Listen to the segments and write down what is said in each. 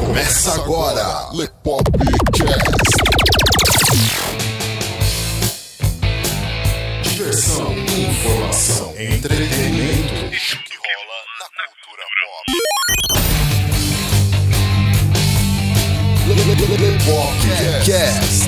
Começa agora, Lepopcast. Diversão, informação, entretenimento. Isso que rola na cultura pop. Lepopcast.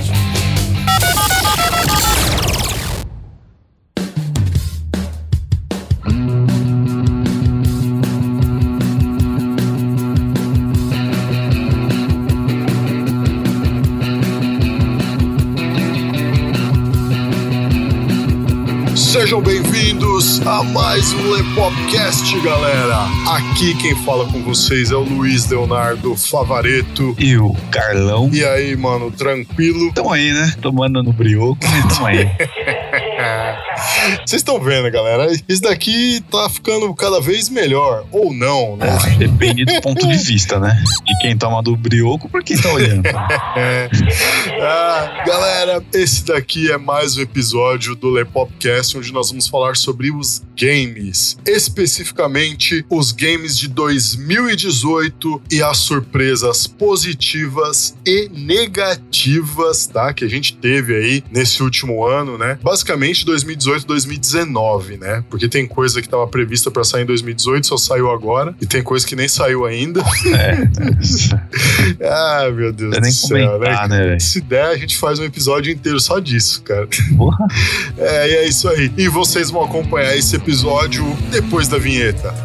Sejam bem-vindos a mais um Lepopcast, galera. Aqui quem fala com vocês é o Luiz Leonardo Favareto. E o Carlão. E aí, mano, tranquilo? Tamo aí, né? Tomando no brioco, mas tamo aí. Vocês estão vendo, galera? Isso daqui tá ficando cada vez melhor, ou não, né? Ah, depende do ponto de vista, né? De quem toma do brioco por quem tá olhando. ah, galera, esse daqui é mais um episódio do Lepopcast, onde nós vamos falar sobre os games. Especificamente, os games de 2018 e as surpresas positivas e negativas, tá? Que a gente teve aí nesse último ano, né? Basicamente 2018 2019, né? Porque tem coisa que estava prevista para sair em 2018, só saiu agora, e tem coisa que nem saiu ainda. É. ah, meu Deus do nem céu, comentar, né? né? Se der, a gente faz um episódio inteiro só disso, cara. Porra. É, e é isso aí. E vocês vão acompanhar esse episódio depois da vinheta.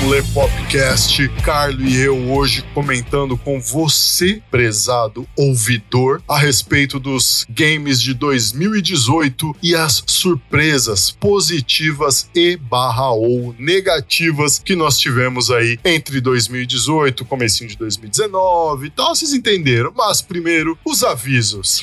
Um Lepopcast, Carlo e eu hoje comentando com você, prezado ouvidor, a respeito dos games de 2018 e as surpresas positivas e barra ou negativas que nós tivemos aí entre 2018, comecinho de 2019 e tal, vocês entenderam. Mas primeiro, os avisos.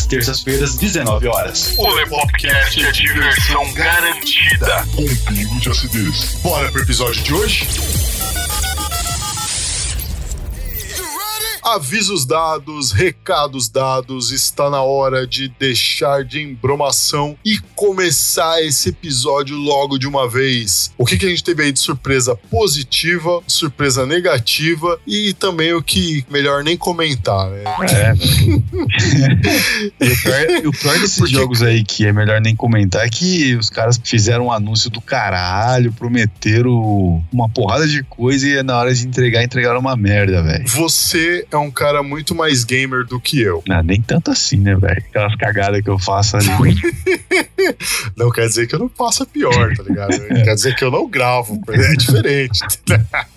terças-feiras, 19 horas. O Lepopcast é diversão garantida. Com um pingo de acidez. Bora pro episódio de hoje? Avisos dados, recados dados, está na hora de deixar de embromação e começar esse episódio logo de uma vez. O que, que a gente teve aí de surpresa positiva, surpresa negativa e também o que melhor nem comentar, né? É. e o pior, o pior desses Porque- jogos aí que é melhor nem comentar é que os caras fizeram um anúncio do caralho, prometeram uma porrada de coisa e na hora de entregar, entregaram uma merda, velho. Você é um cara muito mais gamer do que eu. Não, nem tanto assim, né, velho? Aquelas cagadas que eu faço ali. Não quer dizer que eu não faça pior, tá ligado? Quer dizer que eu não gravo, é diferente.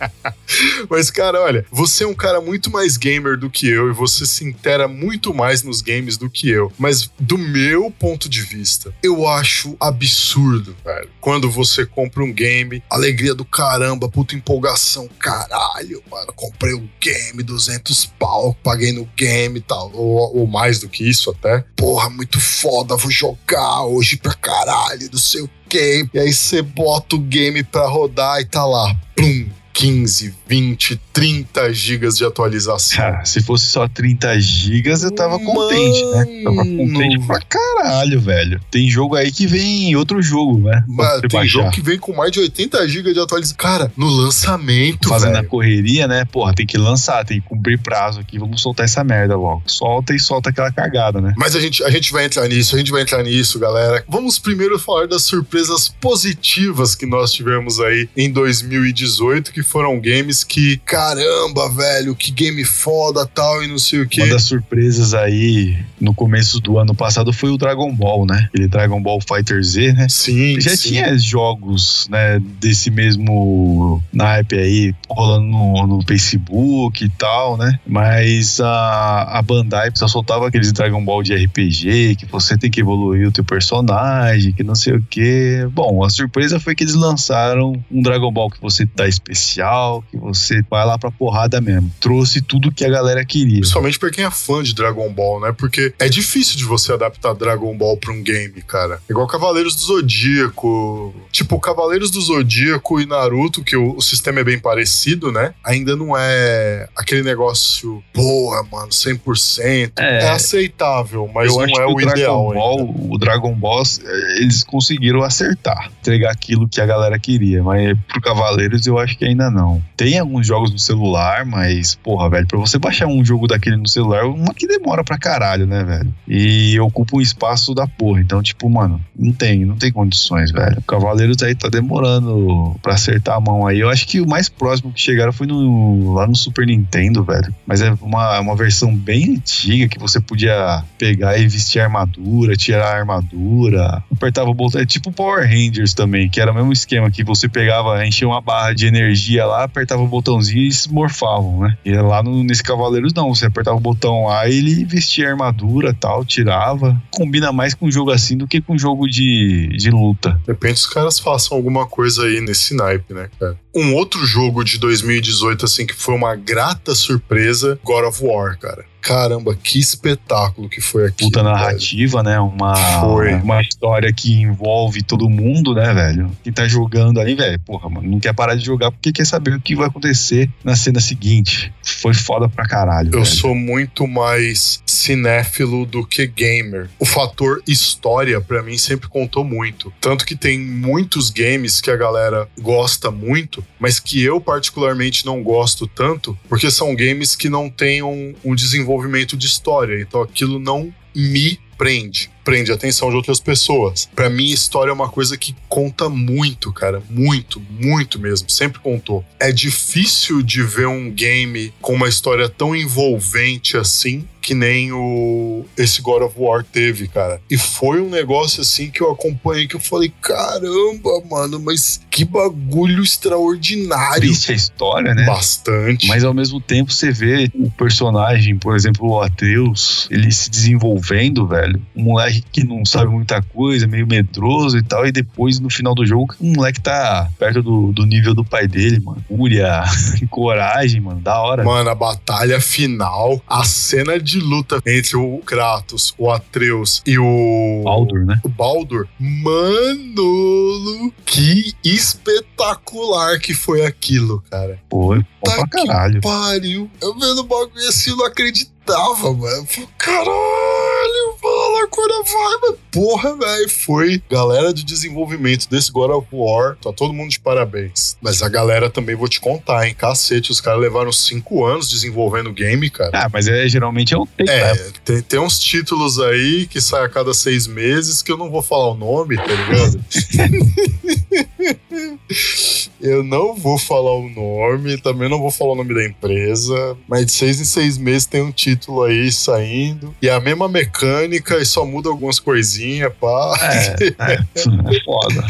Mas, cara, olha, você é um cara muito mais gamer do que eu e você se intera muito mais nos games do que eu. Mas, do meu ponto de vista, eu acho absurdo, velho. Quando você compra um game, alegria do caramba, puta empolgação, caralho, mano, comprei um game, 200 pau, paguei no game e tal, ou, ou mais do que isso até. Porra, muito foda, vou jogar hoje pra caralho, não sei o quê. E aí você bota o game pra rodar e tá lá, plum, 15, 20, 30 gigas de atualização. Cara, se fosse só 30 gigas, eu tava contente, né? Tava contente Mano. pra caralho, velho. Tem jogo aí que vem em outro jogo, né? Mas tem baixar. jogo que vem com mais de 80 GB de atualização. Cara, no lançamento, Fazendo a velho. correria, né? Porra, tem que lançar, tem que cumprir prazo aqui. Vamos soltar essa merda logo. Solta e solta aquela cagada, né? Mas a gente, a gente vai entrar nisso, a gente vai entrar nisso, galera. Vamos primeiro falar das surpresas positivas que nós tivemos aí em 2018, que foram games que, caramba, velho, que game foda tal e não sei o Uma que. das surpresas aí no começo do ano passado foi o Dragon Ball, né? Aquele Dragon Ball Fighter Z, né? Sim, Já sim. tinha jogos, né, desse mesmo naipe aí, rolando no, no Facebook e tal, né? Mas a, a Bandai só soltava aqueles Dragon Ball de RPG, que você tem que evoluir o teu personagem, que não sei o que. Bom, a surpresa foi que eles lançaram um Dragon Ball que você tá especial, que você vai lá pra porrada mesmo. Trouxe tudo que a galera queria. Principalmente pra quem é fã de Dragon Ball, né? Porque é difícil de você adaptar Dragon Ball pra um game, cara. Igual Cavaleiros do Zodíaco. Tipo, Cavaleiros do Zodíaco e Naruto, que o, o sistema é bem parecido, né? Ainda não é aquele negócio, porra, mano, 100%. É, É. aceitável, mas não é o, o Dragon ideal Ball, ainda. o Dragon Ball, eh, eles conseguiram acertar, entregar aquilo que a galera queria, mas pro Cavaleiros eu acho que ainda não. Tem alguns jogos no celular, mas porra, velho, pra você baixar um jogo daquele no celular, uma que demora pra caralho, né, velho? E ocupa um espaço da porra, então tipo, mano, não tem, não tem condições, velho. O Cavaleiros aí tá demorando pra acertar a mão aí. Eu acho que o mais próximo que chegaram foi no, lá no Super Nintendo, velho. Mas é uma, uma versão bem antiga que você podia pegar e vestir armadura, tirar a armadura, apertava o botão. É tipo Power Rangers também, que era o mesmo esquema que você pegava, enchia uma barra de energia lá, apertava o botãozinho e se morfavam, né? E lá no, nesse Cavaleiros não, você apertava o botão lá e ele vestia a armadura tal, tirava. Combina mais com um jogo assim do que com um jogo de, de luta. De repente os caras façam alguma coisa aí nesse naipe, né, cara? Um outro jogo de 2018, assim, que foi uma grata surpresa, God of War, cara. Caramba, que espetáculo que foi aqui. puta narrativa, né? Uma, Foi. uma história que envolve todo mundo, né, velho? Quem tá jogando aí, velho, porra, mano, não quer parar de jogar porque quer saber o que vai acontecer na cena seguinte. Foi foda pra caralho. Eu velho. sou muito mais cinéfilo do que gamer. O fator história, pra mim, sempre contou muito. Tanto que tem muitos games que a galera gosta muito, mas que eu particularmente não gosto tanto, porque são games que não têm um, um desenvolvimento de história. Então aquilo não me prende. Prende a atenção de outras pessoas. Pra mim, história é uma coisa que conta muito, cara. Muito, muito mesmo. Sempre contou. É difícil de ver um game com uma história tão envolvente assim que nem o esse God of War teve, cara. E foi um negócio assim que eu acompanhei que eu falei, caramba, mano, mas que bagulho extraordinário. Triste a história, né? Bastante. Mas ao mesmo tempo você vê o personagem, por exemplo, o Atreus, ele se desenvolvendo, velho. Um moleque que não sabe muita coisa, meio medroso e tal, e depois no final do jogo, o moleque tá perto do, do nível do pai dele, mano. Fúria, coragem, mano, da hora. Mano, a batalha final, a cena de luta entre o Kratos, o Atreus e o Baldur, né? o Baldur, mano, que espetacular que foi aquilo, cara. Bom Tá pra que caralho. Pariu. Eu vendo o bagulho assim, eu não acreditava, mano. Falei, caralho, mano, agora vai, mano. Porra, velho, foi. Galera de desenvolvimento desse God of War, tá todo mundo de parabéns. Mas a galera também vou te contar, hein? Cacete, os caras levaram cinco anos desenvolvendo o game, cara. Ah, mas é, geralmente é um tempo. É, né? tem, tem uns títulos aí que saem a cada seis meses que eu não vou falar o nome, tá ligado? eu não vou falar o nome, também não vou falar o nome da empresa, mas de seis em seis meses tem um título aí saindo. E é a mesma mecânica e só muda algumas coisinhas, pá. É, é, foda.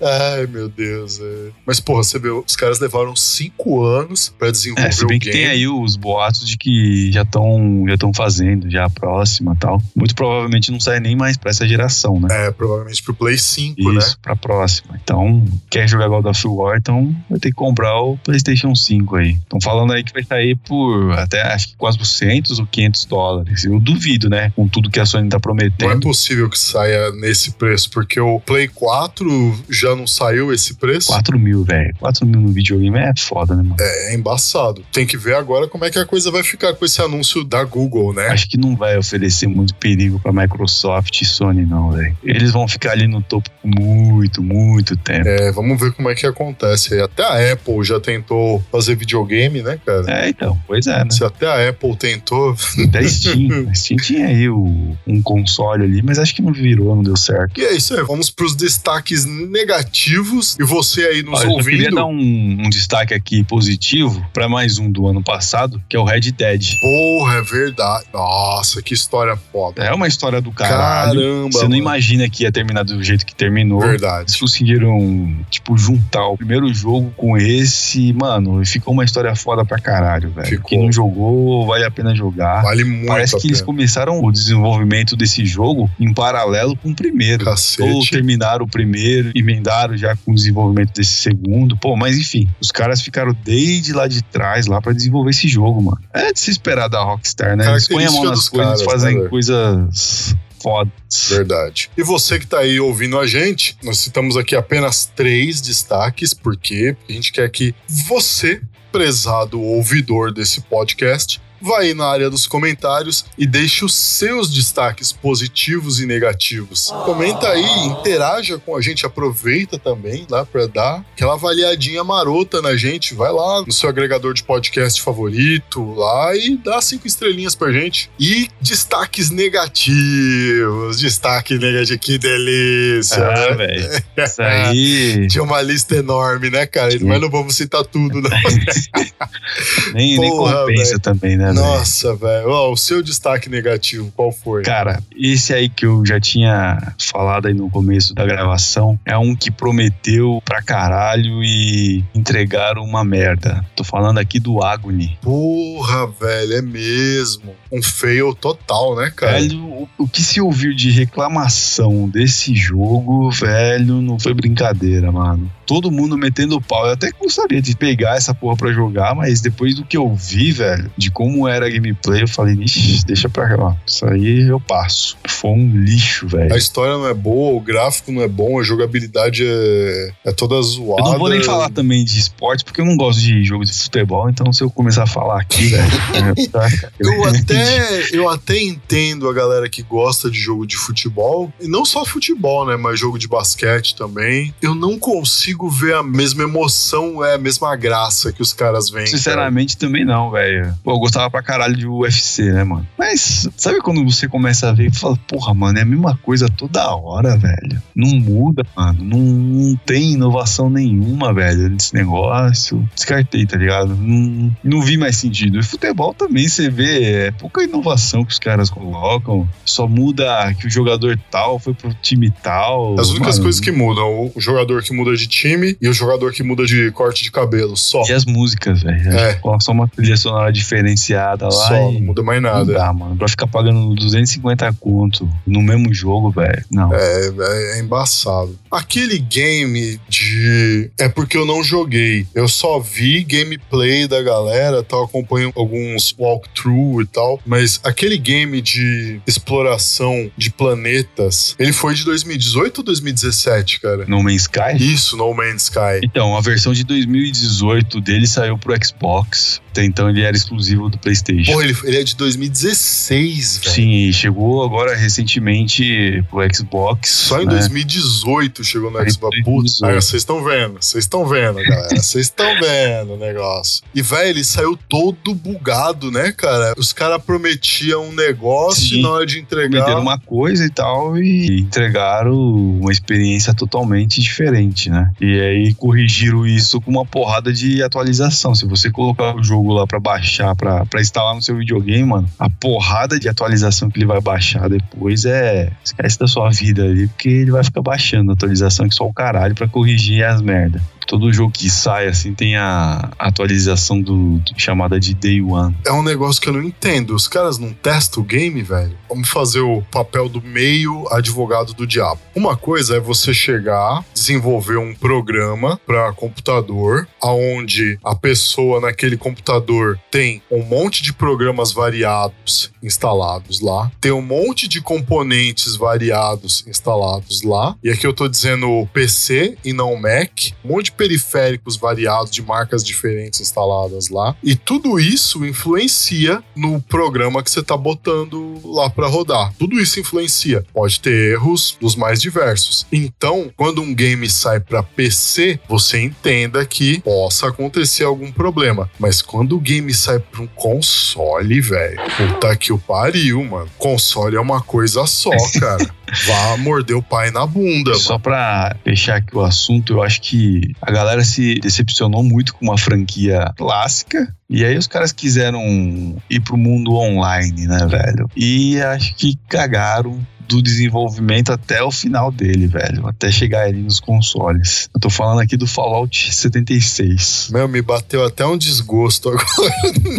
Ai, meu Deus. é. Mas, porra, você vê, os caras levaram cinco anos pra desenvolver É, se bem o que game. tem aí os boatos de que já estão já fazendo, já a próxima e tal. Muito provavelmente não sai nem mais pra essa geração, né? É, provavelmente pro Play 5, né? Isso, pra próxima. Então, quer jogar God of War, então Então vai ter que comprar o PlayStation 5 aí. Estão falando aí que vai sair por até acho que 400 ou 500 dólares. Eu duvido, né? Com tudo que a Sony tá Não é prometendo. possível que saia nesse preço, porque o Play 4 já não saiu esse preço. 4 mil, velho. 4 mil no videogame é foda, né, mano? É embaçado. Tem que ver agora como é que a coisa vai ficar com esse anúncio da Google, né? Acho que não vai oferecer muito perigo pra Microsoft e Sony, não, velho. Eles vão ficar ali no topo por muito, muito tempo. É, vamos ver como é que acontece. Aí. Até a Apple já tentou fazer videogame, né, cara? É, então, pois é, né? Se até a Apple tentou, Até Steam. A Steam tinha aí o- um console ali, mas acho que não virou, não deu certo. E é isso aí, vamos pros destaques negativos. E você aí nos Olha, eu só queria ouvindo. dar um, um destaque aqui positivo pra mais um do ano passado, que é o Red Dead. Porra, é verdade. Nossa, que história foda. É uma história do caralho. Caramba. Você não mano. imagina que ia terminar do jeito que terminou. Eles Verdade. conseguiram, tipo, juntar o primeiro jogo com esse, mano, e ficou uma história foda pra caralho, velho. Ficou. Quem não jogou, vale a pena jogar. Vale muito Parece que eles pena. começaram o desenvolvimento desse jogo em paralelo com o primeiro. Ou Cacete. terminaram o primeiro, emendaram já com o desenvolvimento desse segundo. Pô, mas enfim, os caras ficaram desde lá de trás lá pra desenvolver esse jogo, mano. É de se esperar da Rockstar, né? Eles põem a mão nas coisas, caras, fazem né, velho? coisas fodas. Verdade. E você que tá aí ouvindo a gente, nós citamos aqui apenas três destaques? Porque a gente quer que você, prezado ouvidor desse podcast, vá aí na área dos comentários e deixe os seus destaques positivos e negativos. Comenta aí, interaja com a gente, aproveita também lá para dar aquela avaliadinha marota na gente. Vai lá no seu agregador de podcast favorito lá e dá cinco estrelinhas pra gente. E destaques negativos, destaque negativo, que delícia. Ah, velho. Isso aí. Tinha uma lista enorme, né, cara? Sim. Mas não vamos citar tudo, não. nem, nem Porra, compensa velho. também, né, velho? Nossa, velho. Ó, o seu destaque negativo, qual foi? Cara, esse aí que eu já tinha falado aí no começo da gravação é um que prometeu pra caralho e entregaram uma merda. Tô falando aqui do Agony. Porra, velho, é mesmo. Um fail total, né, cara? Velho, o, o que se ouviu de reclamação desse jogo, velho, não foi brincadeira, mano. Todo mundo metendo pau. Eu até gostaria de pegar essa porra pra jogar, mas depois do que eu vi, velho, de como era a gameplay, eu falei, ixi, deixa pra lá. Isso aí eu passo. Foi um lixo, velho. A história não é boa, o gráfico não é bom, a jogabilidade é, é toda zoada. Eu não vou nem falar também de esporte, porque eu não gosto de jogo de futebol, então se eu começar a falar aqui, velho. é, tá, Eu até, eu até entendo a galera que gosta de jogo de futebol, e não só futebol, né, mas jogo de basquete também. Eu não consigo ver a mesma emoção, é a mesma graça que os caras veem. cara. Sinceramente, também não, velho. Pô, eu gostava pra caralho de UFC, né, mano? Mas sabe quando você começa a ver e fala, porra, mano, é a mesma coisa toda hora, velho. Não muda, mano. Não, não tem inovação nenhuma, velho, nesse negócio. Descartei, tá ligado? Não, não vi mais sentido. E futebol também, você vê, é pouca inovação que os caras colocam. Só muda que o jogador tal foi pro time tal. As únicas Mano, coisas que mudam, o jogador que muda de time e o jogador que muda de corte de cabelo, só. E as músicas, velho. É. Só uma trilha sonora diferenciada lá. Só, não muda mais Não nada. dá, mano. Pra ficar pagando 250 conto no mesmo jogo, velho. Não. É, é, é embaçado. Aquele game de. É porque eu não joguei. Eu só vi gameplay da galera, tal, acompanho alguns walkthrough e tal. Mas aquele game de exploração de planetas, ele foi de 2018 ou 2017, cara? No Man's Sky? Isso, No Man's Sky. Então, a versão de 2018 dele saiu pro Xbox. Até então ele era exclusivo do PlayStation. Porra, ele, ele é de 2016, velho. Sim, e chegou agora recentemente pro Xbox. Só em né? 2018 chegou no Aí, Xbox. Putz, 2018. aí, vocês estão vendo, vocês estão vendo, galera. Vocês estão vendo o negócio. E, velho, ele saiu todo bugado, né, cara? Os caras prometiam um negócio Sim. e na hora de entregar. Prometeram uma coisa e tal e entregaram uma experiência totalmente diferente, né? E aí corrigiram isso com uma porrada de atualização. Se você colocar o jogo lá pra baixar, pra instalar no seu videogame, mano, a porrada de atualização que ele vai baixar depois é. Esquece da sua vida ali, porque ele vai ficar baixando a atualização que só o caralho pra corrigir as merdas. Todo jogo que sai, assim, tem a atualização do, do- chamada de Day One. É um negócio que eu não entendo. Os caras não testam o game, velho? Vamos fazer o papel do meio advogado do diabo. Uma coisa é você chegar, desenvolver um programa para computador, aonde a pessoa naquele computador tem um monte de programas variados instalados lá, tem um monte de componentes variados instalados lá. E aqui eu tô dizendo PC e não Mac, um monte de periféricos variados de marcas diferentes instaladas lá. E tudo isso influencia no programa que você tá botando lá para rodar. Tudo isso influencia. Pode ter erros dos mais diversos. Então, quando um game sai para PC, você entenda que possa acontecer algum problema. Mas quando o game sai para um console, velho, puta que o pariu, mano. Console é uma coisa só, cara. Vá morder o pai na bunda, mano. Só pra fechar aqui o assunto, eu acho que a galera se decepcionou muito com uma franquia clássica. E aí os caras quiseram ir pro mundo online, né, velho? E acho que cagaram do desenvolvimento até o final dele, velho. Até chegar ali nos consoles. Eu tô falando aqui do Fallout 76. Meu, me bateu até um desgosto agora.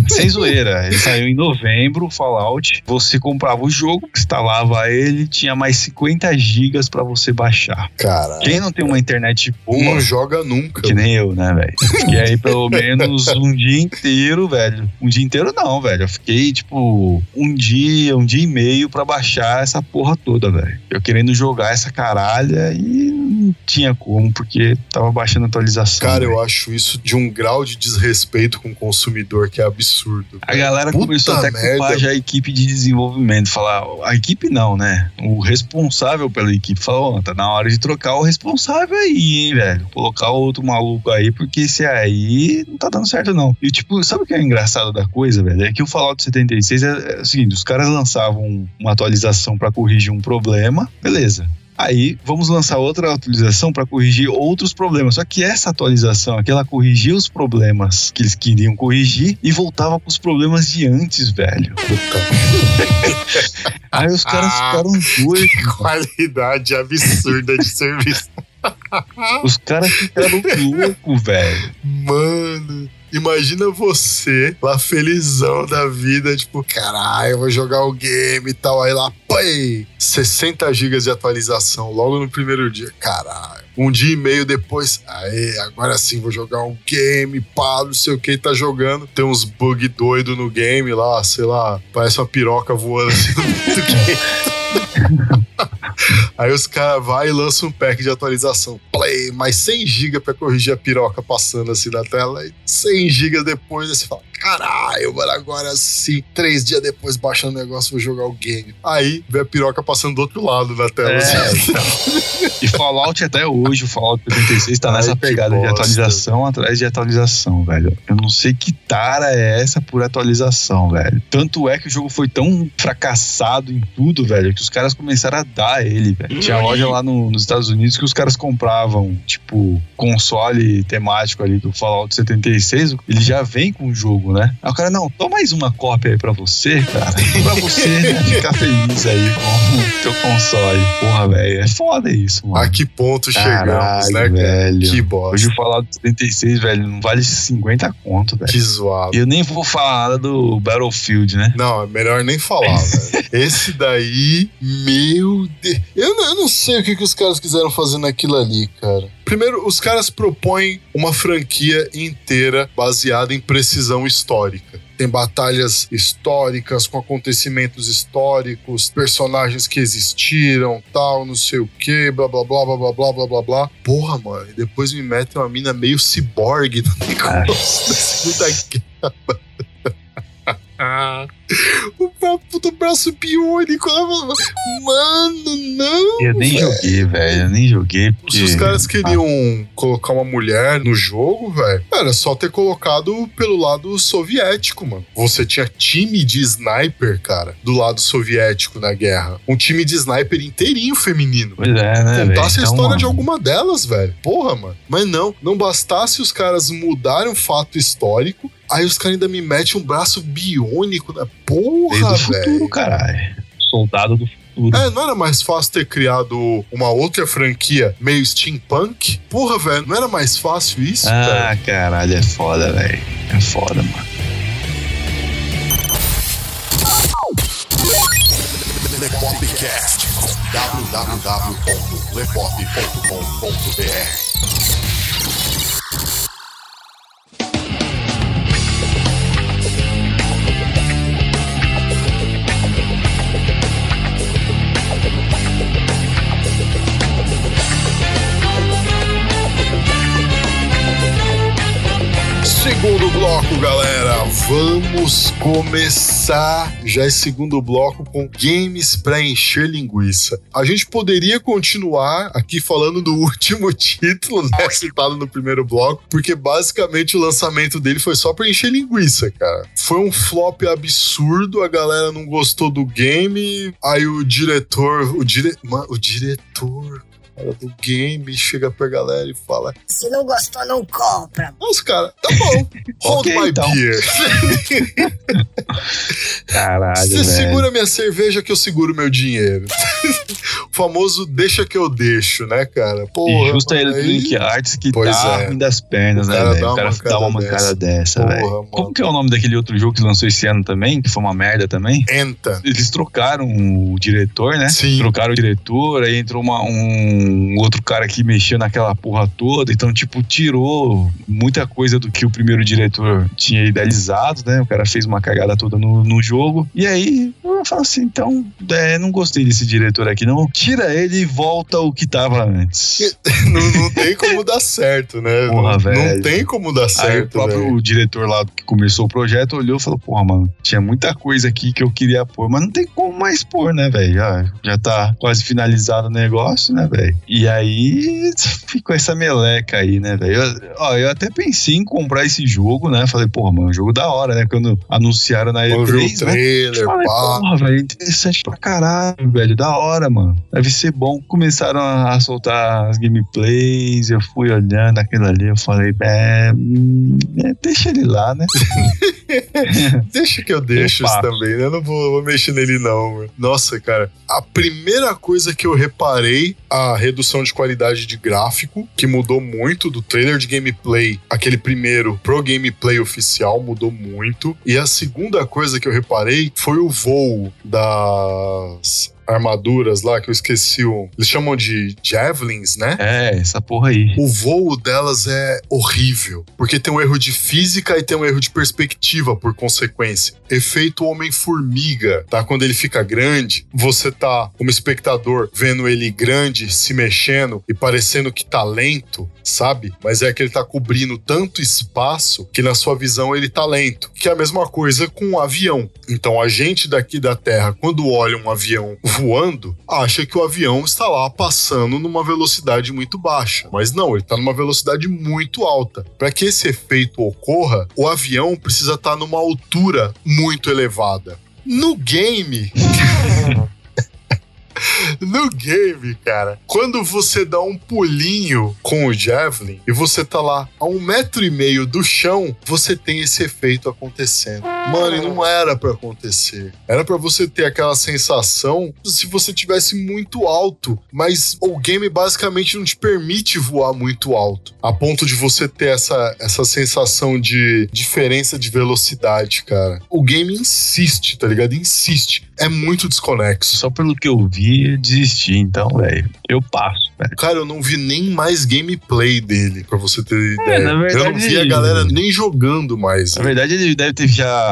Sem zoeira. Ele saiu em novembro, o Fallout. Você comprava o jogo, instalava ele, tinha mais 50 gigas pra você baixar. Cara, Quem não tem uma internet boa, não joga nunca. que nem eu, né, velho? Fiquei aí pelo menos um dia inteiro, velho. Um dia inteiro não, velho. Eu fiquei, tipo, um dia, um dia e meio pra baixar essa porra toda, velho. Eu querendo jogar essa caralha e tinha como, porque tava baixando atualização. Cara, velho. eu acho isso de um grau de desrespeito com o consumidor que é absurdo. A galera Puta começou até a culpar já a equipe de desenvolvimento. Falar, a equipe não, né? O responsável pela equipe falou: ó, tá na hora de trocar o responsável aí, hein, velho. Colocar outro maluco aí, porque esse aí não tá dando certo, não. E, tipo, sabe o que é engraçado da coisa, velho? É que o Fallout 76 é, é o seguinte: os caras lançavam uma atualização pra corrigir um problema, beleza. Aí vamos lançar outra atualização para corrigir outros problemas. Só que essa atualização aqui, ela corrigia os problemas que eles queriam corrigir e voltava com os problemas de antes, velho. Aí os caras Ah. ficaram doidos. Qualidade absurda de serviço. Os caras ficaram loucos, velho. Mano. Imagina você lá felizão da vida, tipo, caralho, eu vou jogar o game e tal. Aí lá, pai, 60 gigas de atualização logo no primeiro dia. Caralho. Um dia e meio depois, aí, agora sim vou jogar um game, pá, não sei o que, tá jogando. Tem uns bug doido no game lá, sei lá, parece uma piroca voando assim no meio do game. Aí os caras vai e lançam um pack de atualização. Play, mais 100 GB pra corrigir a piroca passando assim na tela. E 100 GB depois, aí você fala: caralho, mano, agora sim. Três dias depois, baixando o negócio, vou jogar o game. Aí vê a piroca passando do outro lado da tela. É, assim. E Fallout até hoje, o Fallout 76 tá Ai, nessa pegada de bosta. atualização atrás de atualização, velho. Eu não sei que tara é essa por atualização, velho. Tanto é que o jogo foi tão fracassado em tudo, velho, que os caras começaram a dar ele, velho. Tinha loja lá no- nos Estados Unidos que os caras compravam, tipo, console temático ali do Fallout 76, ele já vem com o jogo, né? Aí o cara, não, toma mais uma cópia aí pra você, cara. Pra você né, ficar feliz aí com o teu console. Porra, velho, é foda isso, mano. A que ponto chegamos, Caralho, né, cara? velho. Que bosta. Hoje o Fallout 76, velho, não vale 50 conto, velho. Que zoado. E eu nem vou falar nada do Battlefield, né? Não, é melhor nem falar, velho. Esse daí, meu Deus. Eu não, eu não sei o que, que os caras quiseram fazer naquilo ali, cara. Primeiro, os caras propõem uma franquia inteira baseada em precisão histórica. Tem batalhas históricas com acontecimentos históricos, personagens que existiram, tal, não sei o que, blá blá blá blá blá blá blá blá blá. Porra, mano, e depois me metem uma mina meio ciborgue no negócio da Segunda Guerra. O do braço biônico. Mano, não. Eu nem velho. joguei, velho. Eu nem joguei. Porque... Se os caras queriam colocar uma mulher no jogo, velho, era só ter colocado pelo lado soviético, mano. Você tinha time de sniper, cara, do lado soviético na guerra. Um time de sniper inteirinho feminino. Pois é, né? Contasse a Então, história de mano, alguma delas, velho. Porra, mano. Mas não, não bastasse os caras mudarem um fato histórico, aí os caras ainda me metem um braço biônico na porra, o futuro, velho. caralho. Soldado do futuro. É, não era mais fácil ter criado uma outra franquia meio steampunk? Porra, velho, não era mais fácil isso, cara? Ah, caralho, é foda, velho. É foda, mano. Www.lepop.com.br Segundo bloco, galera. Vamos começar já esse segundo bloco com games pra encher linguiça. A gente poderia continuar aqui falando do último título, né, citado no primeiro bloco, porque basicamente o lançamento dele foi só pra encher linguiça, cara. Foi um flop absurdo, a galera não gostou do game, aí o diretor, o dire... O diretor cara, do game chega pra galera e fala: Se não gostou, não compra. Nossa, cara, tá bom. Hold Ok, my então. beer. Caralho, Você velho. segura minha cerveja que eu seguro meu dinheiro. o famoso deixa que eu deixo, né, cara? Porra, E justo Electronic Arts que Pois tá é. ruim das pernas, O né, cara velho? dá O uma cara mancada dá uma mancada dessa, velho. Como que é o nome daquele outro jogo que lançou esse ano também? Que foi uma merda também? Enta. Eles trocaram o diretor, né? Sim. Trocaram o diretor, aí entrou uma- um outro cara que mexeu naquela porra toda. Então, tipo, tirou muita coisa do que o primeiro diretor tinha idealizado, né? O cara fez uma cagada toda no, no jogo. E aí, eu falo assim, então, é, não gostei desse diretor aqui, não. Tira ele e volta o que tava antes. não, não tem como dar certo, né? Porra, não, velho. não tem como dar Aí o certo, próprio velho. diretor lá que começou o projeto olhou e falou: Porra, mano, tinha muita coisa aqui que eu queria pôr, mas não tem como mais pôr, né, velho? Já, já tá quase finalizado o negócio, né, velho? E aí ficou essa meleca aí, né, velho? Eu- Ó, eu até pensei em comprar esse jogo, né? Falei, porra, mano, jogo da hora, né? Quando anunciaram na Quando viu o E3, né? trailer, Falei, pá. porra, velho, interessante pra caralho, velho. Da hora, mano. Deve ser bom. Começaram a, soltar as gameplays, eu fui olhando aquilo ali, eu falei, é, hum, é, deixa ele lá, né? Deixa que eu deixo isso também, né? Eu não vou, vou mexer nele, não. mano. Nossa, cara. A primeira coisa que eu reparei, a redução de qualidade de gráfico, que mudou muito do trailer de gameplay, aquele primeiro pro gameplay oficial, mudou muito. E a segunda coisa que eu reparei foi o voo das armaduras lá, que eu esqueci o. Eles chamam de javelins, né? É, essa porra aí. O voo delas é horrível, porque tem um erro de física e tem um erro de perspectiva por consequência. Efeito Homem-Formiga, tá? Quando ele fica grande, você tá, como espectador, vendo ele grande, se mexendo e parecendo que tá lento, sabe? Mas é que ele tá cobrindo tanto espaço que na sua visão ele tá lento. Que é a mesma coisa com um avião. Então a gente daqui da Terra, quando olha um avião voando, acha que o avião está lá passando numa velocidade muito baixa. Mas não, ele está numa velocidade muito alta. Para que esse efeito ocorra, o avião precisa estar numa altura muito elevada. No game. No game, cara, quando você dá um pulinho com o Javelin e você tá lá a um metro e meio do chão, você tem esse efeito acontecendo. Mano, e não era pra acontecer. Era pra você ter aquela sensação se você tivesse muito alto, mas o game basicamente não te permite voar muito alto, a ponto de você ter essa, essa sensação de diferença de velocidade, cara. O game insiste, tá ligado? Insiste. É muito desconexo. Só pelo que eu vi, eu desisti. Então, velho, eu passo, velho. Cara, eu não vi nem mais gameplay dele, pra você ter ideia. É, na eu não verdade- vi a galera nem jogando mais. Na verdade, ele deve ter já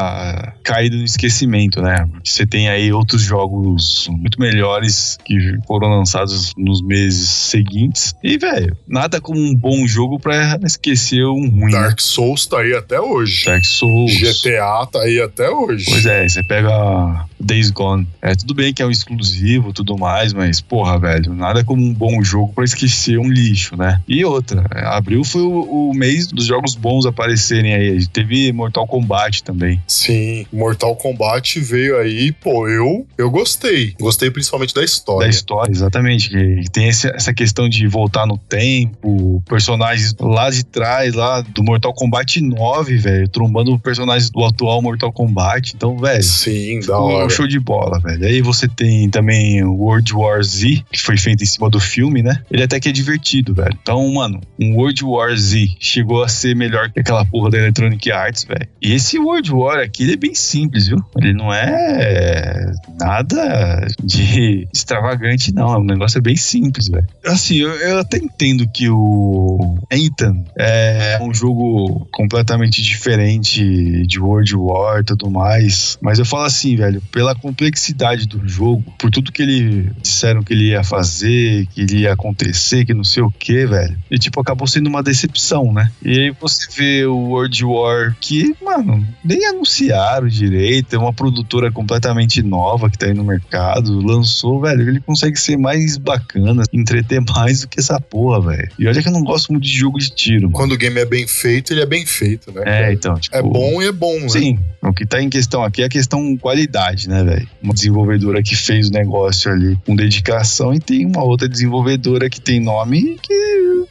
caído no esquecimento, né? Você tem aí outros jogos muito melhores que foram lançados nos meses seguintes. E, velho, nada como um bom jogo pra esquecer um ruim. né? Dark Souls tá aí até hoje. Dark Souls. GTA tá aí até hoje. Pois é, você pega Days Gone. É, tudo bem que é um exclusivo tudo mais, mas, porra, velho, nada como um bom jogo pra esquecer um lixo, né? E outra, é, abril foi o, o mês dos jogos bons aparecerem aí. Teve Mortal Kombat também. Sim, Mortal Kombat veio aí, pô, eu eu gostei. Gostei principalmente da história. Da história, exatamente. Que tem esse- essa questão de voltar no tempo, personagens lá de trás, lá do Mortal Kombat 9, velho, trombando personagens do atual Mortal Kombat. Então, velho. Sim, da ficou hora. show de bola, velho. Aí você tem também World War Z, que foi feito em cima do filme, né? Ele até que é divertido, velho. Então, mano, um World War Z chegou a ser melhor que aquela porra da Electronic Arts, velho. E esse World War aqui, ele é bem simples, viu? Ele não é nada de extravagante, não. O negócio é bem simples, velho. Assim, eu, eu até entendo que o Ethan é um jogo completamente diferente de World War e tudo mais. Mas eu falo assim, velho, pela complexidade do jogo, por tudo que ele disseram que ele ia fazer, que ele ia acontecer, que não sei o que, velho. E tipo, acabou sendo uma decepção, né? E aí você vê o World War que, mano, nem anunciaram direito, é uma produtora completamente nova que tá aí no mercado, lançou, velho, ele consegue ser mais bacana, entreter mais do que essa porra, velho. E olha que eu não gosto muito de jogo de tiro, mano. Quando o game é bem feito, ele é bem feito, né? É, então, tipo. É bom e é bom, né? Sim, o que tá em questão aqui é a questão qualidade, né, velho? Uma desenvolvedora que fez o negócio ali com dedicação e tem uma outra desenvolvedora que tem nome que.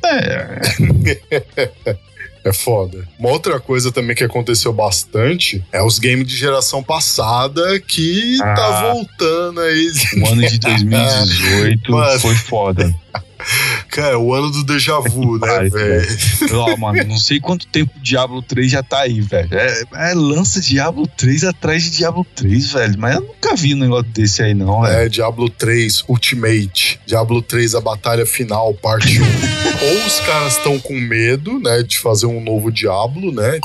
É, É foda. Uma outra coisa também que aconteceu bastante é os games de geração passada que Ah. tá voltando aí. o ano de 2018 Mano. foi foda. Cara, o ano do déjà vu, né, velho? Ó, mano, não sei quanto tempo o Diablo 3 já tá aí, velho. É, é lança Diablo 3 atrás de Diablo 3, velho. Mas eu nunca vi um negócio desse aí, não, velho. É, Diablo 3 Ultimate, Diablo 3 a batalha final, parte 1. Ou os caras estão com medo, né, de fazer um novo Diablo, né?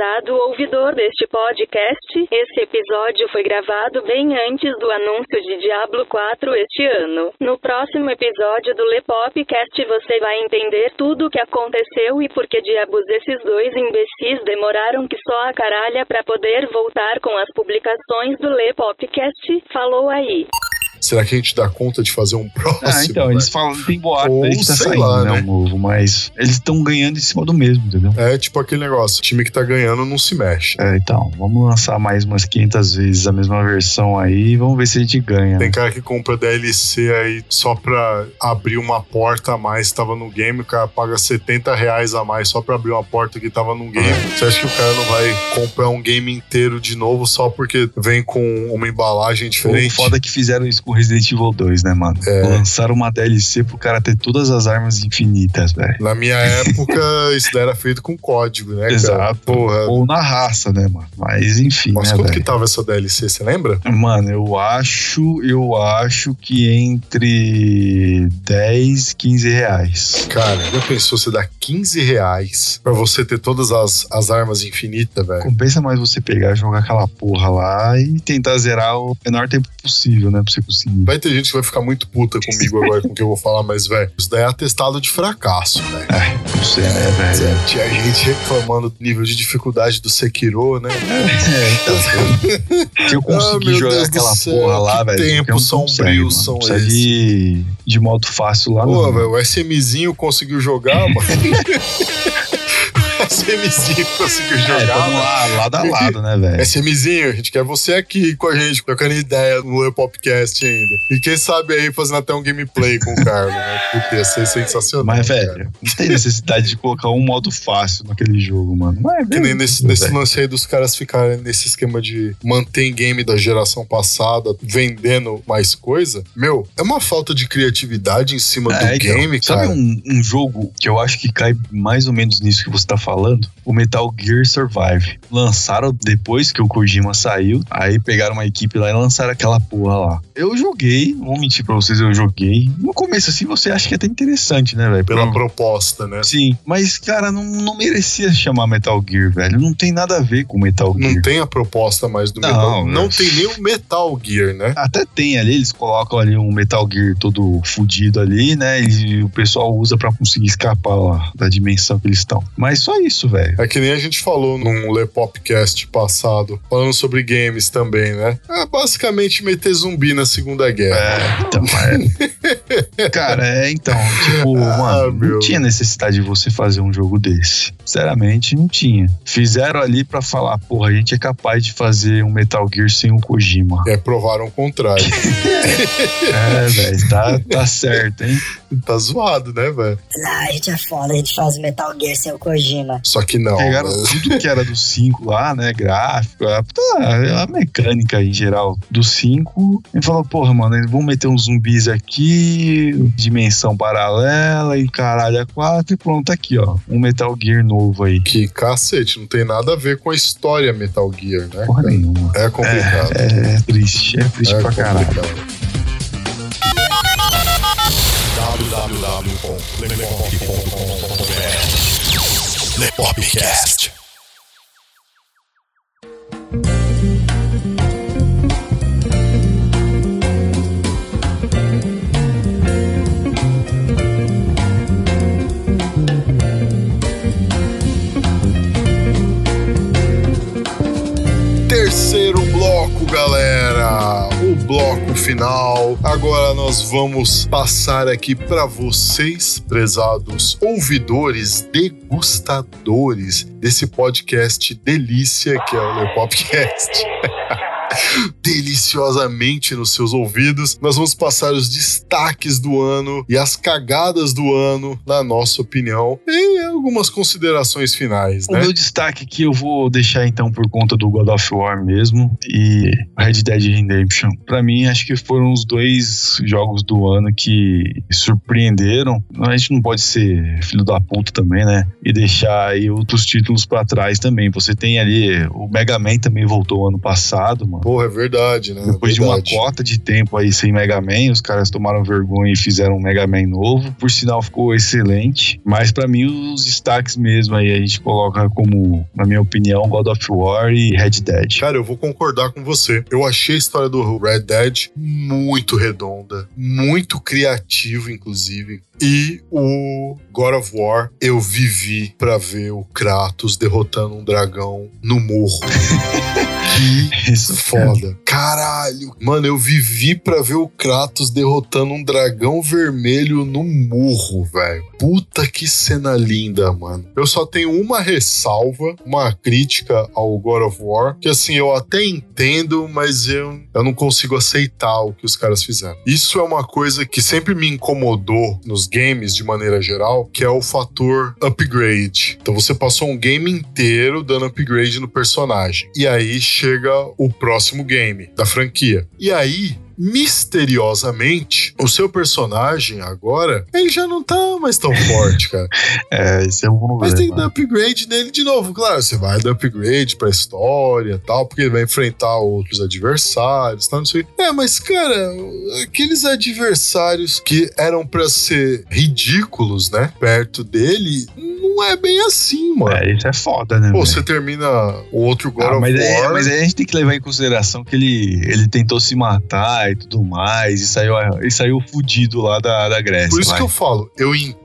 Prezado ouvidor deste podcast, esse episódio foi gravado bem antes do anúncio de Diablo 4 este ano. No próximo episódio do Lepopcast você vai entender tudo o que aconteceu e por que diabos esses dois imbecis demoraram que só a caralha pra poder voltar com as publicações do Lepopcast. Falou aí. Será que a gente dá conta de fazer um próximo? Ah, então, né? eles falam, tem boato Ou que tá sei saindo, lá, né, né? um novo, mas eles estão ganhando em cima do mesmo, entendeu? É tipo aquele negócio, o time que tá ganhando não se mexe. É, então, vamos lançar mais umas 500 vezes a mesma versão aí e vamos ver se a gente ganha. Tem né? cara que compra DLC aí só pra abrir uma porta a mais que tava no game, o cara paga 70 reais a mais só pra abrir uma porta que tava no game. Você acha que o cara não vai comprar um game inteiro de novo só porque vem com uma embalagem O diferente? foda é que fizeram isso com Resident Evil 2, né, mano? É. Lançaram uma DLC pro cara ter todas as armas infinitas, velho. Na minha época, isso daí era feito com código, né? Exato. Porra. Ou na raça, né, mano? Mas enfim, Mas né, quanto que velho? tava essa DLC, você lembra? Mano, eu acho, eu acho que entre 10, 15 reais. Cara, já pensou você dar 15 reais pra você ter todas as, as armas infinitas, velho? Compensa mais você pegar, jogar aquela porra lá e tentar zerar o menor tempo possível, né? Pra você conseguir. Vai ter gente que vai ficar muito puta comigo agora com o que eu vou falar, mas, velho, isso daí é atestado de fracasso, velho. Não sei, né, velho? Tinha gente reclamando do nível de dificuldade do Sekiro, né? É, então. Se eu Ah, conseguir meu jogar Deus aquela céu, porra lá, velho. tempos sombrios consegue, são. Precisa de, de modo fácil lá, Pô, velho, o SMzinho conseguiu jogar, mano. SMzinho conseguiu É, jogar, tamo mano. lá, lado a lado, né, velho? SMzinho, a gente quer você aqui com a gente, trocando ideia no Leo Popcast ainda. E quem sabe aí fazendo até um gameplay com o Carlos, né? Porque ia ser sensacional. Mas, cara. velho, não tem necessidade de colocar um modo fácil naquele jogo, mano. Mas, Que nem nesse, nesse velho. lance aí dos caras ficarem nesse esquema de manter game da geração passada, vendendo mais coisa. Meu, é uma falta de criatividade em cima do É, então, game, sabe cara. um, um jogo que eu acho que cai mais ou menos nisso que você tá falando? O Metal Gear Survive. Lançaram depois que o Kojima saiu, aí pegaram uma equipe lá e lançaram aquela porra lá. Eu joguei, vou mentir pra vocês, eu joguei. No começo, assim, você acha que é até interessante, né, velho? Pela proposta, né? Sim, mas, cara, não, não merecia chamar Metal Gear, velho. Não tem nada a ver com Metal Gear. Não tem a proposta mais do Não, Metal Não não. tem nem o Metal Gear, né? Até tem ali, eles colocam ali um Metal Gear todo fudido ali, né? E o pessoal usa pra conseguir escapar lá da dimensão que eles estão. Mas só isso. Isso, velho. É que nem a gente falou num Lepopcast passado, falando sobre games também, né? É basicamente meter zumbi na Segunda Guerra. É, então, é. Cara, é, então, tipo, Ah, mano, meu. não tinha necessidade de você fazer um jogo desse. Sinceramente, não tinha. Fizeram ali pra falar, porra, a gente é capaz de fazer um Metal Gear sem o Kojima. É, provaram o contrário. É, velho, tá, tá certo, hein? Tá zoado, né, velho? Ah, a gente é foda, a gente faz Metal Gear sem o Kojima. Só que não. Pegaram né? tudo que era do 5 lá, né? Gráfico, a, a mecânica em geral do 5. E falou, porra, mano, eles vão meter uns zumbis aqui, dimensão paralela e caralho, a 4 e pronto, tá aqui, ó. Um Metal Gear novo aí. Que cacete, não tem nada a ver com a história Metal Gear, né? Porra nenhuma. É complicado. É, é triste, é triste É pra caralho. www.lepop.com.br Lepopcast. Terceiro bloco, galera. Bloco final. Agora nós vamos passar aqui para vocês, prezados ouvidores, degustadores desse podcast delícia que é o Lepopcast. deliciosamente nos seus ouvidos. Nós vamos passar os destaques do ano e as cagadas do ano, na nossa opinião, e algumas considerações finais, O né? meu destaque aqui eu vou deixar então por conta do God of War mesmo e Red Dead Redemption. Pra mim, acho que foram os dois jogos do ano que surpreenderam. A gente não pode ser filho da puta também, né? E deixar aí outros títulos pra trás também. Você tem ali o Mega Man também voltou ano passado, mano. Porra, é verdade, né? Depois de uma Verdade. cota de tempo aí sem Mega Man, os caras tomaram vergonha e fizeram um Mega Man novo. Por sinal, ficou excelente. Mas pra mim, os destaques mesmo aí a gente coloca como, na minha opinião, God of War e Red Dead. Cara, eu vou concordar com você. Eu achei a história do Red Dead muito redonda, muito criativa, inclusive. E o God of War, eu vivi pra ver o Kratos derrotando um dragão no morro. que Isso foda. Caralho. Mano, eu vivi pra ver o Kratos derrotando um dragão vermelho no morro, velho. Puta que cena linda, mano. Eu só tenho uma ressalva, uma crítica ao God of War, que assim, eu até entendo, mas eu, eu não consigo aceitar o que os caras fizeram. Isso é uma coisa que sempre me incomodou nos games de maneira geral, que é o fator upgrade. Então você passou um game inteiro dando upgrade no personagem. E aí chega o próximo game da franquia. E aí misteriosamente, o seu personagem agora, ele já não tá mais tão forte, cara. É, esse é um problema. Mas tem que dar upgrade nele de novo. Claro, você vai dar upgrade pra história e tal, porque ele vai enfrentar outros adversários, tal, não sei. É, mas, cara, aqueles adversários que eram pra ser ridículos, né? Perto dele, não é bem assim, mano. É, isso é foda, né? Pô, você termina o outro God Ah, mas, é, mas aí a gente tem que levar em consideração que ele, ele tentou se matar e tudo mais, e saiu, e saiu fudido lá da, da Grécia. Por isso vai. que eu falo, eu entendo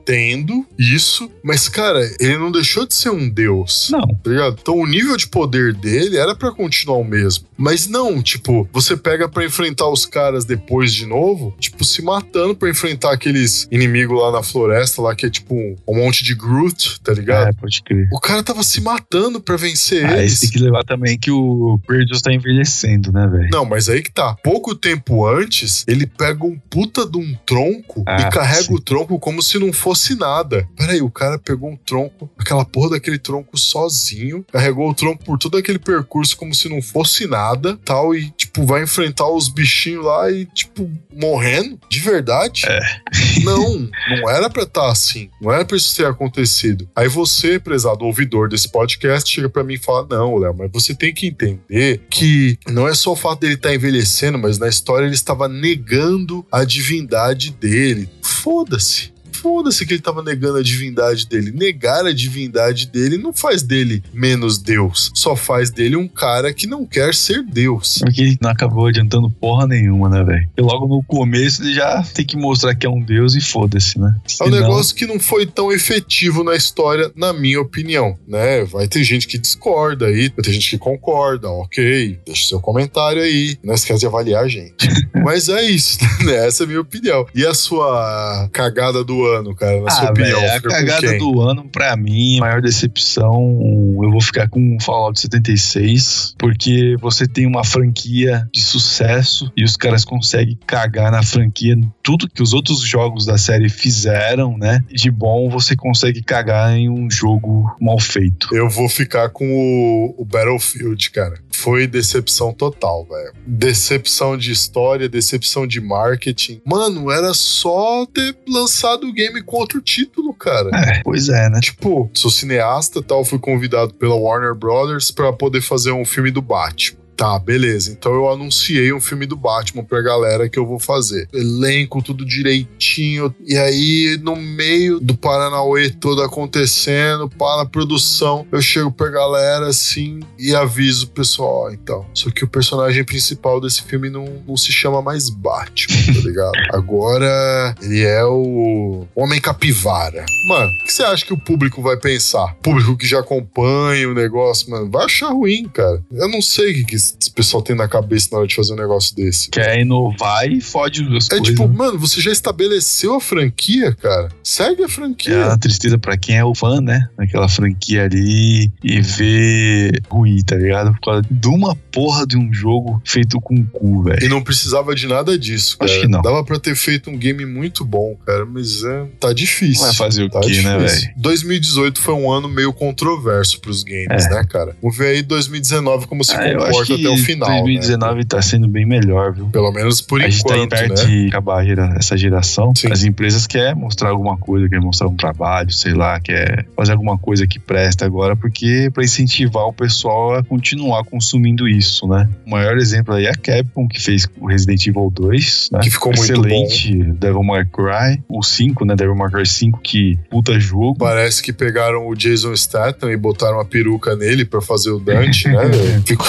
isso, mas, cara, ele não deixou de ser um deus. Não, tá ligado? Então o nível de poder dele era pra continuar o mesmo. Mas não, tipo, você pega pra enfrentar os caras depois de novo, tipo, se matando pra enfrentar aqueles inimigos lá na floresta, lá que é tipo um, um monte de Groot, tá ligado? é, pode crer. O cara tava se matando pra vencer Ah, eles. tem que levar também que o Kratos tá envelhecendo, né, velho? Não, mas aí que tá. Pouco tempo antes, ele pega um puta de um tronco Ah, e carrega sim. o tronco como se não fosse nada. Peraí, o cara pegou um tronco, aquela porra daquele tronco sozinho, carregou o tronco por todo aquele percurso como se não fosse nada, tal, e, tipo, vai enfrentar os bichinhos lá e, tipo, morrendo? De verdade? É. Não, não era pra estar assim. Não era pra isso ter acontecido. Aí você, prezado ouvidor desse podcast, chega pra mim e fala: Não, Léo, mas você tem que entender que não é só o fato dele estar envelhecendo, mas na história ele estava negando a divindade dele. Foda-se. Foda-se que ele tava negando a divindade dele. Negar a divindade dele não faz dele menos Deus. Só faz dele um cara que não quer ser Deus. Porque ele não acabou adiantando porra nenhuma, né, velho? E logo no começo ele já tem que mostrar que é um deus e foda-se, né? É um Senão- negócio que não foi tão efetivo na história, na minha opinião, né? Vai ter gente que discorda aí, vai ter gente que concorda, ok, deixa seu comentário aí, não esquece de avaliar a gente. Mas é isso, né? Essa é a minha opinião. E a sua cagada do ano, cara, na sua Ah, opinião? velho, a cagada do ano, pra mim, a maior decepção, eu vou ficar com o Fallout 76, porque você tem uma franquia de sucesso e os caras conseguem cagar na franquia tudo que os outros jogos da série fizeram, né? De bom, você consegue cagar em um jogo mal feito. Eu vou ficar com o, o Battlefield, cara. Foi decepção total, velho. Decepção de história, decepção de marketing. Mano, era só ter lançado o game com outro título, cara. É, pois é, né? Tipo, sou cineasta tal, fui convidado pela Warner Brothers pra poder fazer um filme do Batman. Tá, beleza. Então eu anunciei um filme do Batman pra galera que eu vou fazer. Elenco, tudo direitinho. E aí, no meio do Paranauê todo acontecendo, para a produção, eu chego pra galera assim e aviso o pessoal: ó, então. Só que o personagem principal desse filme não, não se chama mais Batman, tá ligado? Agora ele é o Homem Capivara. Mano, o que você acha que o público vai pensar? Público que já acompanha o negócio, mano, vai achar ruim, cara. Eu não sei o que, que esse pessoal tem na cabeça na hora de fazer um negócio desse. Quer inovar e fode as É coisas. tipo, né? mano, você já estabeleceu a franquia, cara. Segue a É franquia. uma tristeza pra quem é o fã, né? Daquela franquia ali e ver ruim, tá ligado? Por causa de uma porra de um jogo feito com cu, velho. E não precisava de nada disso, cara. Acho que não. Dava pra ter feito um game muito bom, cara, mas é, tá difícil. Vai fazer o tá quê, difícil. né, velho? 2018 foi um ano meio controverso pros games, É. né, cara? Vamos ver aí 2019 como se Ah, comporta que até o final. 2019 tá sendo bem melhor, viu? né? Pelo menos por a gente tá aí enquanto, perto né? de acabar a essa geração. Sim. As empresas querem mostrar alguma coisa, querem mostrar um trabalho, sei lá, quer fazer alguma coisa que presta agora, porque pra incentivar o pessoal a continuar consumindo isso, né? O maior exemplo aí é a Capcom, que fez o Resident Evil 2, né? Que ficou muito Excelente, Devil May Cry, o 5, né? Devil May Cry 5, que puta jogo. Parece que pegaram o Jason Statham e botaram uma peruca nele pra fazer o Dante, né? Ficou...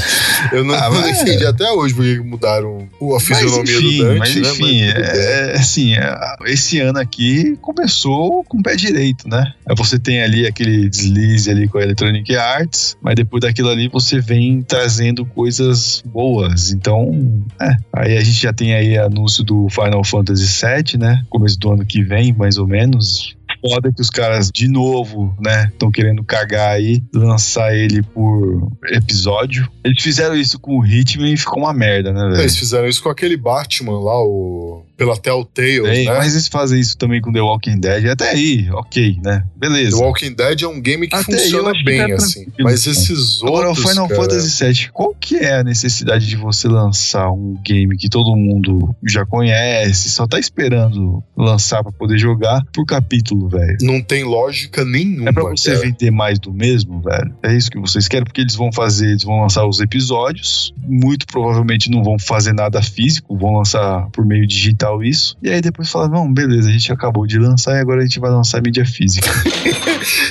Eu não, Ah, não mas- entendi até hoje porque que mudaram a fisionomia mas enfim, do Dante, mas né? enfim, tudo bem. é, é, assim, é, esse ano aqui começou com o pé direito, né? Aí Você tem ali aquele deslize ali com a Electronic Arts, mas depois daquilo ali você vem trazendo coisas boas. Então, é. Aí a gente já tem aí anúncio do Final Fantasy VII, né? Começo do ano que vem, mais ou menos. Foda que os caras, de novo, né, estão querendo cagar aí, lançar ele por episódio. Eles fizeram isso com o Hitman e ficou uma merda, né, velho? Eles fizeram isso com aquele Batman lá, o pela Telltale, Tem, né? Mas eles fazem isso também com The Walking Dead. Até aí, ok, né? Beleza. The Walking Dead é um game que Até funciona acho que bem, tá assim. Mas esses Agora, o outros, Final cara, Fantasy VII, qual que é a necessidade de você lançar um game que todo mundo já conhece, só tá esperando lançar pra poder jogar por capítulo, velho? não tem lógica nenhuma, É pra você cara. vender mais do mesmo, velho? É isso que vocês querem? Porque eles vão fazer, eles vão lançar os episódios, muito provavelmente não vão fazer nada físico, vão lançar por meio digital isso, e aí depois fala, não, beleza, a gente acabou de lançar e agora a gente vai lançar mídia física.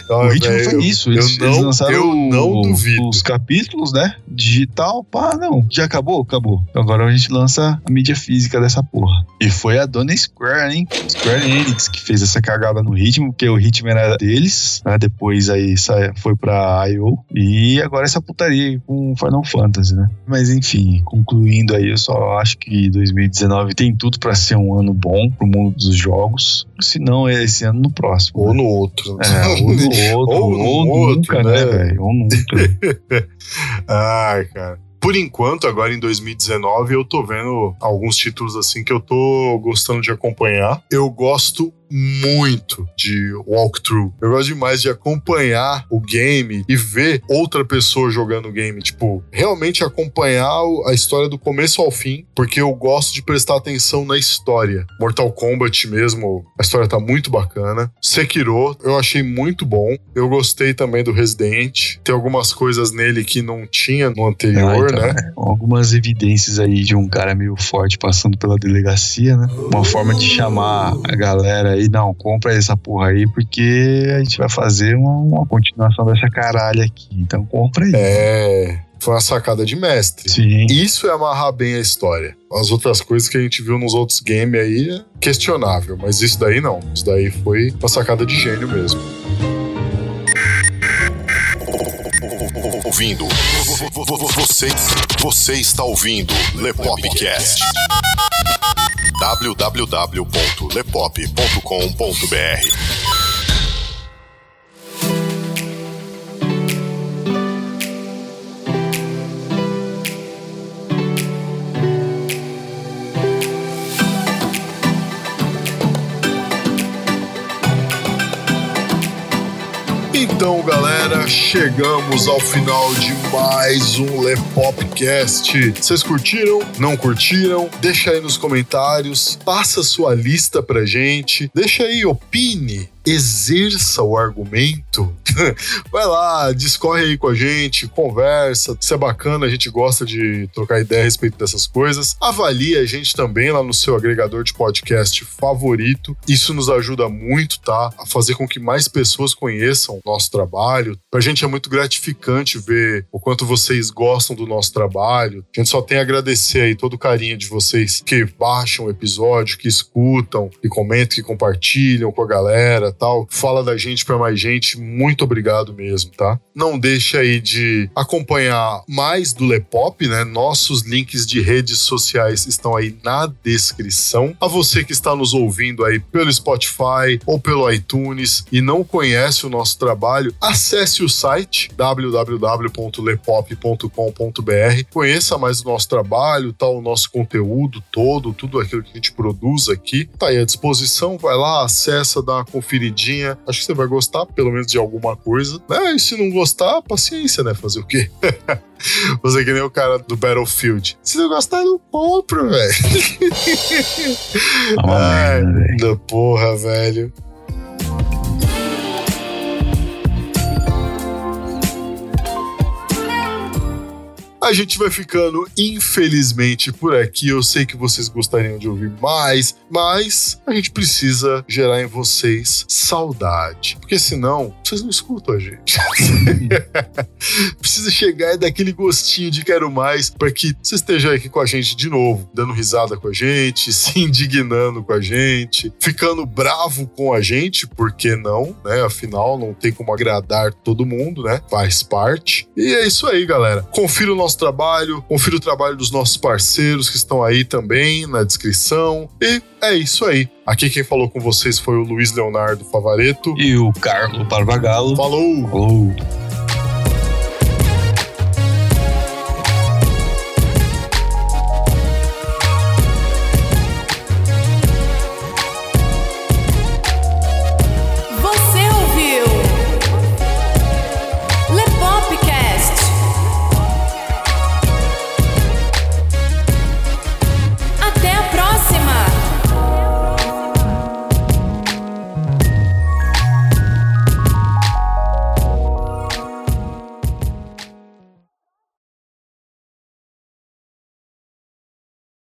Ah, o ritmo velho, foi isso, eu eles, não- eles lançaram eu não o- duvido. os capítulos, né, digital, pá, não, já acabou, acabou. Agora a gente lança a mídia física dessa porra. E foi a dona Square, hein, Square Enix, que fez essa cagada no ritmo, porque o ritmo era deles, né, depois aí foi pra I.O. E agora essa putaria aí com Final Fantasy, né. Mas enfim, concluindo aí, eu só acho que 2019 tem tudo pra ser um ano bom pro mundo dos jogos, se não é esse ano no próximo. Ou né? no outro. É, ou no outro, Ou ou, no outro, nunca, né? né, velho? Ou nunca. Ai, cara. Por enquanto, agora em 2019, eu tô vendo alguns títulos assim que eu tô gostando de acompanhar. Eu gosto muito de walkthrough. Eu gosto demais de acompanhar o game e ver outra pessoa jogando o game. Tipo, realmente acompanhar a história do começo ao fim, porque eu gosto de prestar atenção na história. Mortal Kombat mesmo, a história tá muito bacana. Sekiro, eu achei muito bom. Eu gostei também do Resident. Tem algumas coisas nele que não tinha no anterior, Ah, então, né? é. Algumas evidências aí de um cara meio forte passando pela delegacia, né? Uma forma de chamar a galera aí não, compra essa porra aí, porque a gente vai fazer uma, uma continuação dessa caralho aqui. Então compra aí. É. Foi uma sacada de mestre. Sim. Isso é amarrar bem a história. As outras coisas que a gente viu nos outros games aí é questionável, mas isso daí não. Isso daí foi uma sacada de gênio mesmo. Ouvindo. Você, você está ouvindo Lepopcast. www.lepop.com.br Então, galera, chegamos ao final de mais um Lepopcast. Vocês curtiram? Não curtiram? Deixa aí nos comentários, passa sua lista pra gente, deixa aí, opine exerça o argumento. Vai lá, discorre aí com a gente, conversa. Isso é bacana, a gente gosta de trocar ideia a respeito dessas coisas. Avalie a gente também lá no seu agregador de podcast favorito. Isso nos ajuda muito, tá? A fazer com que mais pessoas conheçam o nosso trabalho. Pra gente é muito gratificante ver o quanto vocês gostam do nosso trabalho. A gente só tem a agradecer aí todo o carinho de vocês que baixam o episódio, que escutam, que comentam, que compartilham com a galera tal, fala da gente para mais gente. Muito obrigado mesmo, tá? Não deixe aí de acompanhar mais do Lepop, né? Nossos links de redes sociais estão aí na descrição. A você que está nos ouvindo aí pelo Spotify ou pelo iTunes e não conhece o nosso trabalho, acesse o site www.lepop.com.br, conheça mais o nosso trabalho, tá o nosso conteúdo todo, tudo aquilo que a gente produz aqui, tá aí à disposição, vai lá, acessa, dá uma conferidinha, acho que você vai gostar pelo menos de alguma coisa, né? E se não gostar, paciência, né? Fazer o quê? Você é que nem o cara do Battlefield. Se não gostar, não compra, velho. É uma Ai, velho. da porra, velho. A gente vai ficando, infelizmente, por aqui. Eu sei que vocês gostariam de ouvir mais, mas a gente precisa gerar em vocês saudade. Porque senão, vocês não escutam a gente. precisa chegar e dar aquele gostinho de quero mais para que você esteja aqui com a gente de novo, dando risada com a gente, se indignando com a gente, ficando bravo com a gente, por que não, né? Afinal, não tem como agradar todo mundo, né? Faz parte. E é isso aí, galera. Confira o nosso trabalho, confira o trabalho dos nossos parceiros que estão aí também na descrição. E é isso aí. Aqui quem falou com vocês foi o Luiz Leonardo Favareto. E o Carlo Parvagalo. Falou! Falou.